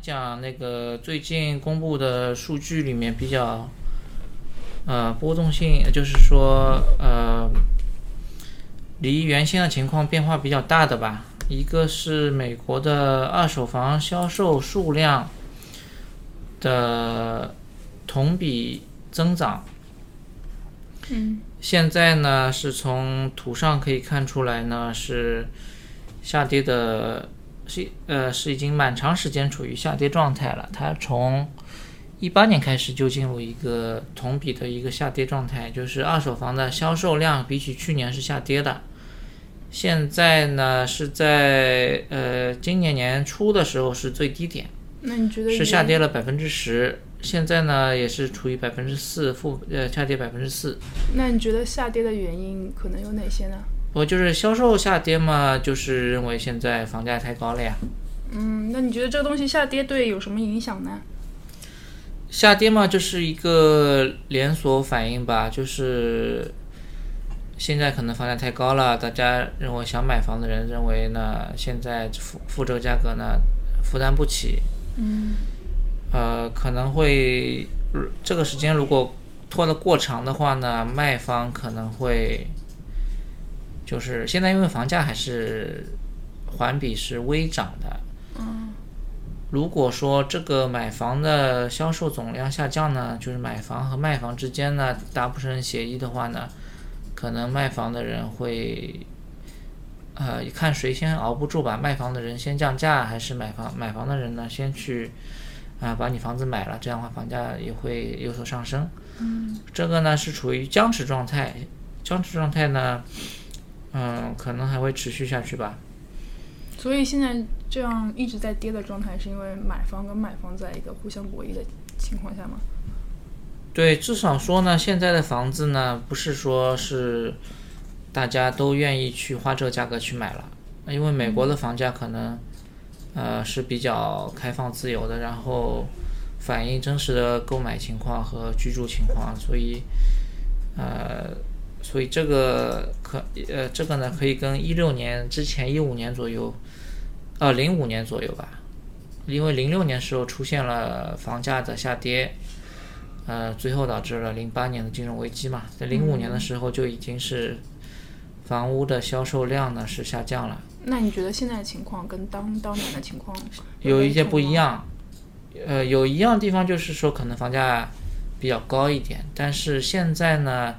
讲那个最近公布的数据里面比较，呃，波动性，就是说，呃，离原先的情况变化比较大的吧。一个是美国的二手房销售数量的同比增长，嗯现在呢是从图上可以看出来呢是下跌的，是呃是已经蛮长时间处于下跌状态了。它从一八年开始就进入一个同比的一个下跌状态，就是二手房的销售量比起去年是下跌的。现在呢是在呃今年年初的时候是最低点，那你觉得是下跌了百分之十。现在呢也是处于百分之四负呃下跌百分之四。那你觉得下跌的原因可能有哪些呢？我就是销售下跌嘛，就是认为现在房价太高了呀。嗯，那你觉得这个东西下跌对有什么影响呢？下跌嘛，就是一个连锁反应吧，就是现在可能房价太高了，大家认为想买房的人认为呢，现在付付这个价格呢负担不起，嗯呃，可能会这个时间如果拖得过长的话呢，卖方可能会就是现在因为房价还是环比是微涨的，嗯如果说这个买房的销售总量下降呢，就是买房和卖房之间呢达不成协议的话呢，可能卖房的人会，呃，看谁先熬不住吧，卖房的人先降价，还是买房买房的人呢先去，啊、把你房子买了，这样的话房价也会有所上升。嗯这个呢是处于僵持状态，僵持状态呢，嗯，可能还会持续下去吧。所以现在这样一直在跌的状态，是因为买方跟卖方在一个互相博弈的情况下吗？对，至少说呢，现在的房子呢，不是说是大家都愿意去花这个价格去买了，因为美国的房价可能，呃，是比较开放自由的，然后反映真实的购买情况和居住情况，所以，呃，所以这个可呃这个呢，可以跟一六年之前一五年左右，呃零五年左右吧，因为零六年时候出现了房价的下跌。呃，最后导致了零八年的金融危机嘛，在零五年的时候就已经是房屋的销售量呢是下降了，那你觉得现在的情况跟当当年的情况有一些不一？样。呃，有一样地方就是说可能房价比较高一点，但是现在呢，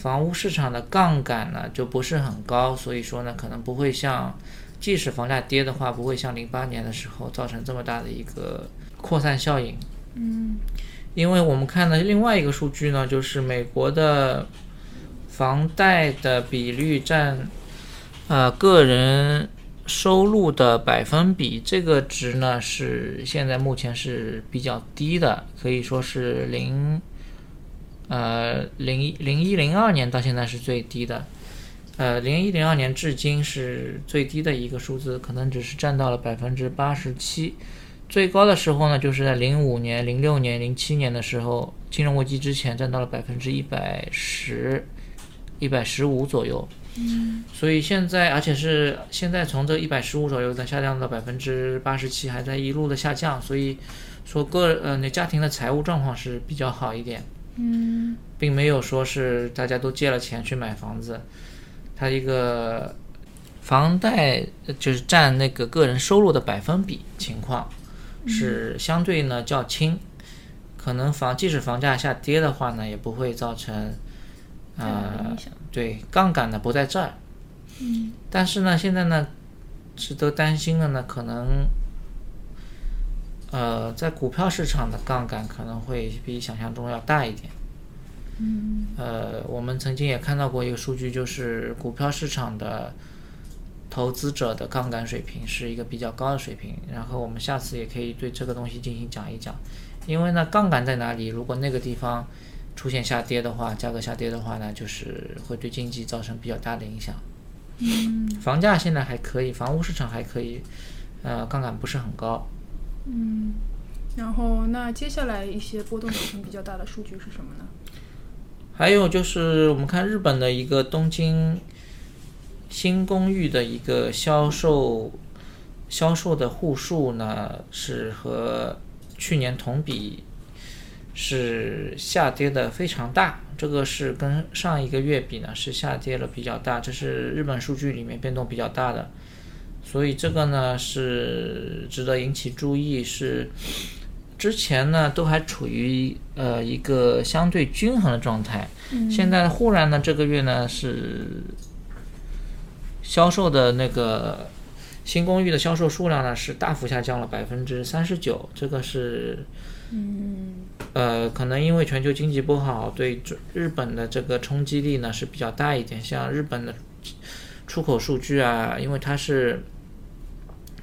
房屋市场的杠杆呢就不是很高，所以说呢可能不会像，即使房价跌的话，不会像零八年的时候造成这么大的一个扩散效应。嗯因为我们看的另外一个数据呢，就是美国的房贷的比率占呃个人收入的百分比，这个值呢是现在目前是比较低的，可以说是零呃零一零一零二年到现在是最低的。呃，零一零二年至今是最低的一个数字，可能只是占到了百分之八十七。最高的时候呢，就是在零五年、零六年、零七年的时候，金融危机之前占到了百分之一百十、一百十五左右。嗯所以现在，而且是现在从这一百十五左右再下降到百分之八十七，还在一路的下降。所以说个呃，那家庭的财务状况是比较好一点，嗯并没有说是大家都借了钱去买房子，它一个房贷呃就是占那个个人收入的百分比情况。是相对呢较轻，可能房即使房价下跌的话呢，也不会造成啊呃对杠杆呢不在这儿。嗯但是呢，现在呢，值得担心的呢，可能呃，在股票市场的杠杆可能会比想象中要大一点。嗯呃，我们曾经也看到过一个数据，就是股票市场的投资者的杠杆水平是一个比较高的水平。然后我们下次也可以对这个东西进行讲一讲，因为呢，杠杆在哪里？如果那个地方出现下跌的话，价格下跌的话呢，就是会对经济造成比较大的影响。嗯房价现在还可以，房屋市场还可以，呃，杠杆不是很高。嗯，然后那接下来一些波动水平比较大的数据是什么呢？还有就是我们看日本的一个东京新公寓的一个销售销售的户数呢，是和去年同比是下跌的非常大，这个是跟上一个月比呢是下跌了比较大，这是日本数据里面变动比较大的，所以这个呢是值得引起注意，是之前呢都还处于呃一个相对均衡的状态，现在忽然呢这个月呢是销售的那个新公寓的销售数量呢是大幅下降了百分之三十九，这个是嗯。呃可能因为全球经济不好，对日本的这个冲击力呢是比较大一点。像日本的出口数据啊，因为它是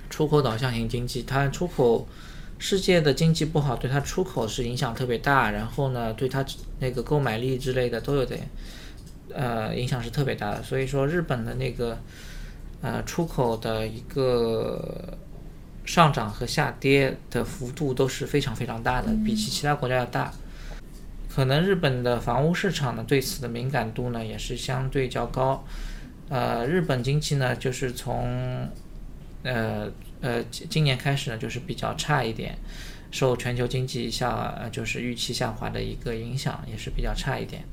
出口导向型经济，它出口世界的经济不好，对它出口是影响特别大，然后呢，对它那个购买力之类的都有点呃影响是特别大的。所以说日本的那个呃出口的一个上涨和下跌的幅度都是非常非常大的，比起其他国家要大。可能日本的房屋市场呢对此的敏感度呢也是相对较高。呃，日本经济呢就是从呃呃今今年开始呢就是比较差一点，受全球经济下呃就是预期下滑的一个影响，也是比较差一点。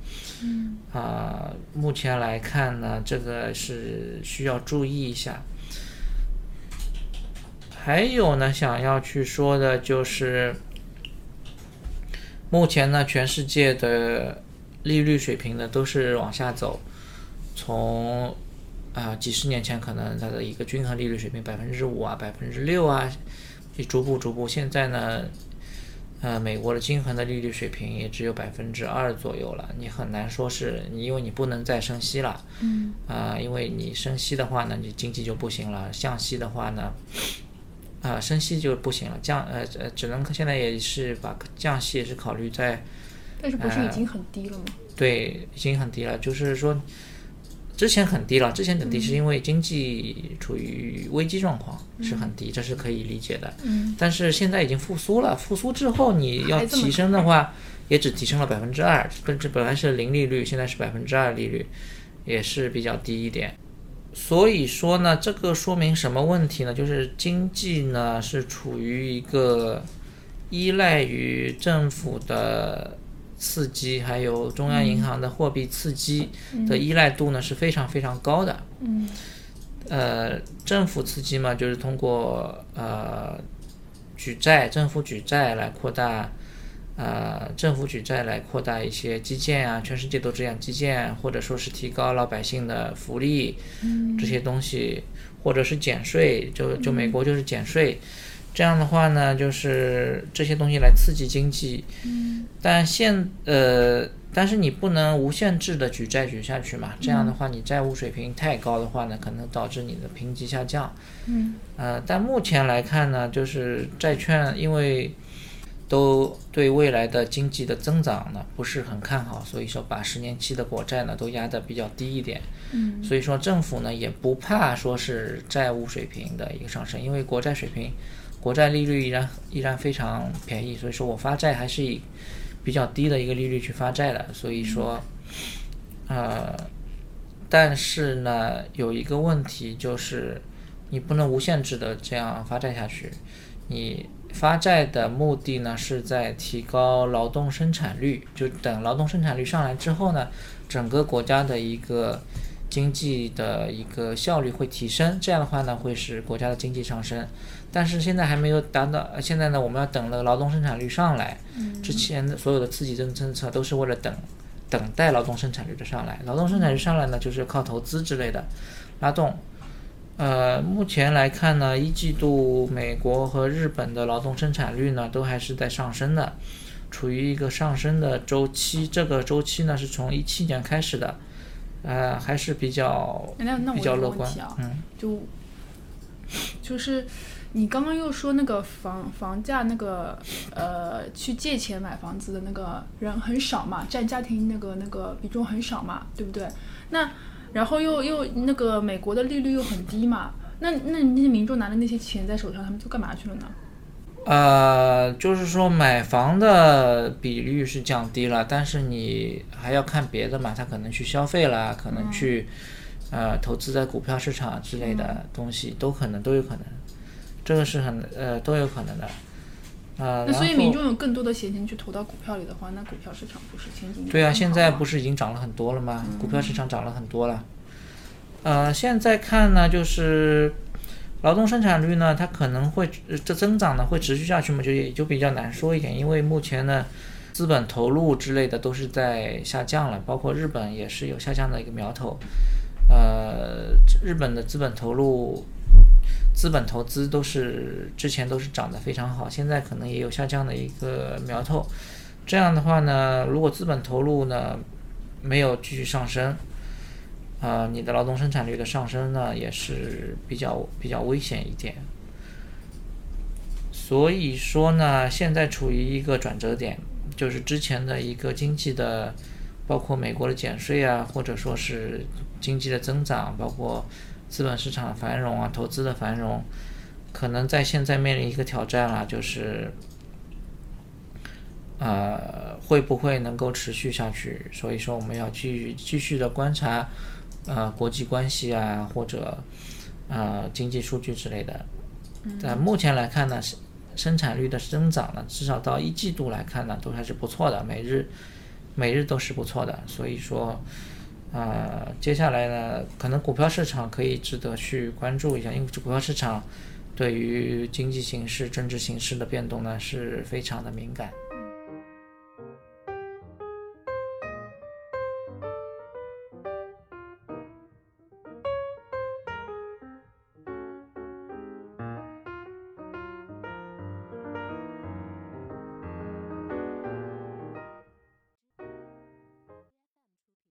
嗯啊、目前来看呢，这个是需要注意一下。还有呢，想要去说的就是，目前呢，全世界的利率水平呢都是往下走，从啊、几十年前可能它的一个均衡利率水平百分之五啊、百分之六啊，就逐步逐步，现在呢，呃，美国的均衡的利率水平也只有百分之二左右了，你很难说是你，因为你不能再升息了，嗯啊、因为你升息的话呢，你经济就不行了；降息的话呢，啊、升息就不行了。降呃呃，只能现在也是把降息也是考虑在但是不是已经很低了吗？对已经很低了，就是说之前很低了，之前很低是因为经济处于危机状况，是很低，这是可以理解的。嗯但是现在已经复苏了，复苏之后你要提升的话，也只提升了百分之二，本这本来是零利率，现在是百分之二利率，也是比较低一点。所以说呢，这个说明什么问题呢？就是经济呢是处于一个依赖于政府的刺激，还有中央银行的货币刺激的依赖度呢是非常非常高的。嗯。呃，政府刺激嘛，就是通过呃举债，政府举债来扩大，呃，政府举债来扩大一些基建啊，全世界都这样，基建或者说是提高老百姓的福利，这些东西，或者是减税，就就美国就是减税，这样的话呢，就是这些东西来刺激经济，但现呃，但是你不能无限制的举债举下去嘛，这样的话，你债务水平太高的话呢，可能导致你的评级下降。嗯呃，但目前来看呢，就是债券因为都对未来的经济的增长呢不是很看好，所以说把十年期的国债呢都压得比较低一点。嗯所以说政府呢也不怕说是债务水平的一个上升，因为国债水平、国债利率依然依然非常便宜，所以说我发债还是以比较低的一个利率去发债的。所以说，呃，但是呢有一个问题就是你不能无限制的这样发债下去，你。发债的目的呢，是在提高劳动生产率。就等劳动生产率上来之后呢，整个国家的一个经济的一个效率会提升，这样的话呢，会使国家的经济上升。但是现在还没有达到，呃现在呢，我们要等那个劳动生产率上来，之前的所有的刺激政政策都是为了等等待劳动生产率的上来。劳动生产率上来呢，就是靠投资之类的拉动。呃，目前来看呢，一季度美国和日本的劳动生产率呢，都还是在上升的，处于一个上升的周期。这个周期呢，是从一七年开始的，呃，还是比较那那我比较乐观有个问题啊，嗯，就就是你刚刚又说那个房房价那个呃去借钱买房子的那个人很少嘛，占家庭那个那个比重很少嘛，对不对？那然后又又那个美国的利率又很低嘛，那那那些民众拿着那些钱在手上，他们都干嘛去了呢？呃，就是说买房的比率是降低了，但是你还要看别的嘛，他可能去消费啦，可能去、呃投资在股票市场之类的东西，都可能都有可能，这个是很呃都有可能的。呃，那所以民众有更多的闲钱去投到股票里的话，那股票市场不是前景对啊，现在不是是已经涨了很多了吗？股票市场涨了很多了。呃，现在看呢，就是劳动生产率呢，它可能会这增长呢会持续下去嘛，就也就比较难说一点，因为目前呢，资本投入之类的都是在下降了，包括日本也是有下降的一个苗头。呃，日本的资本投入、资本投资都是之前都是涨得非常好，现在可能也有下降的一个苗头。这样的话呢，如果资本投入呢没有继续上升，呃，你的劳动生产率的上升呢也是比较比较危险一点。所以说呢，现在处于一个转折点，就是之前的一个经济的，包括美国的减税啊，或者说是经济的增长，包括资本市场繁荣啊，投资的繁荣，可能在现在面临一个挑战了，就是呃，会不会能够持续下去？所以说，我们要继续继续的观察，呃，国际关系啊，或者呃经济数据之类的。但目前来看呢，生生产率的增长呢，至少到一季度来看呢，都还是不错的，每日每日都是不错的。所以说，呃，接下来呢，可能股票市场可以值得去关注一下，因为股票市场对于经济形势、政治形势的变动呢是非常的敏感。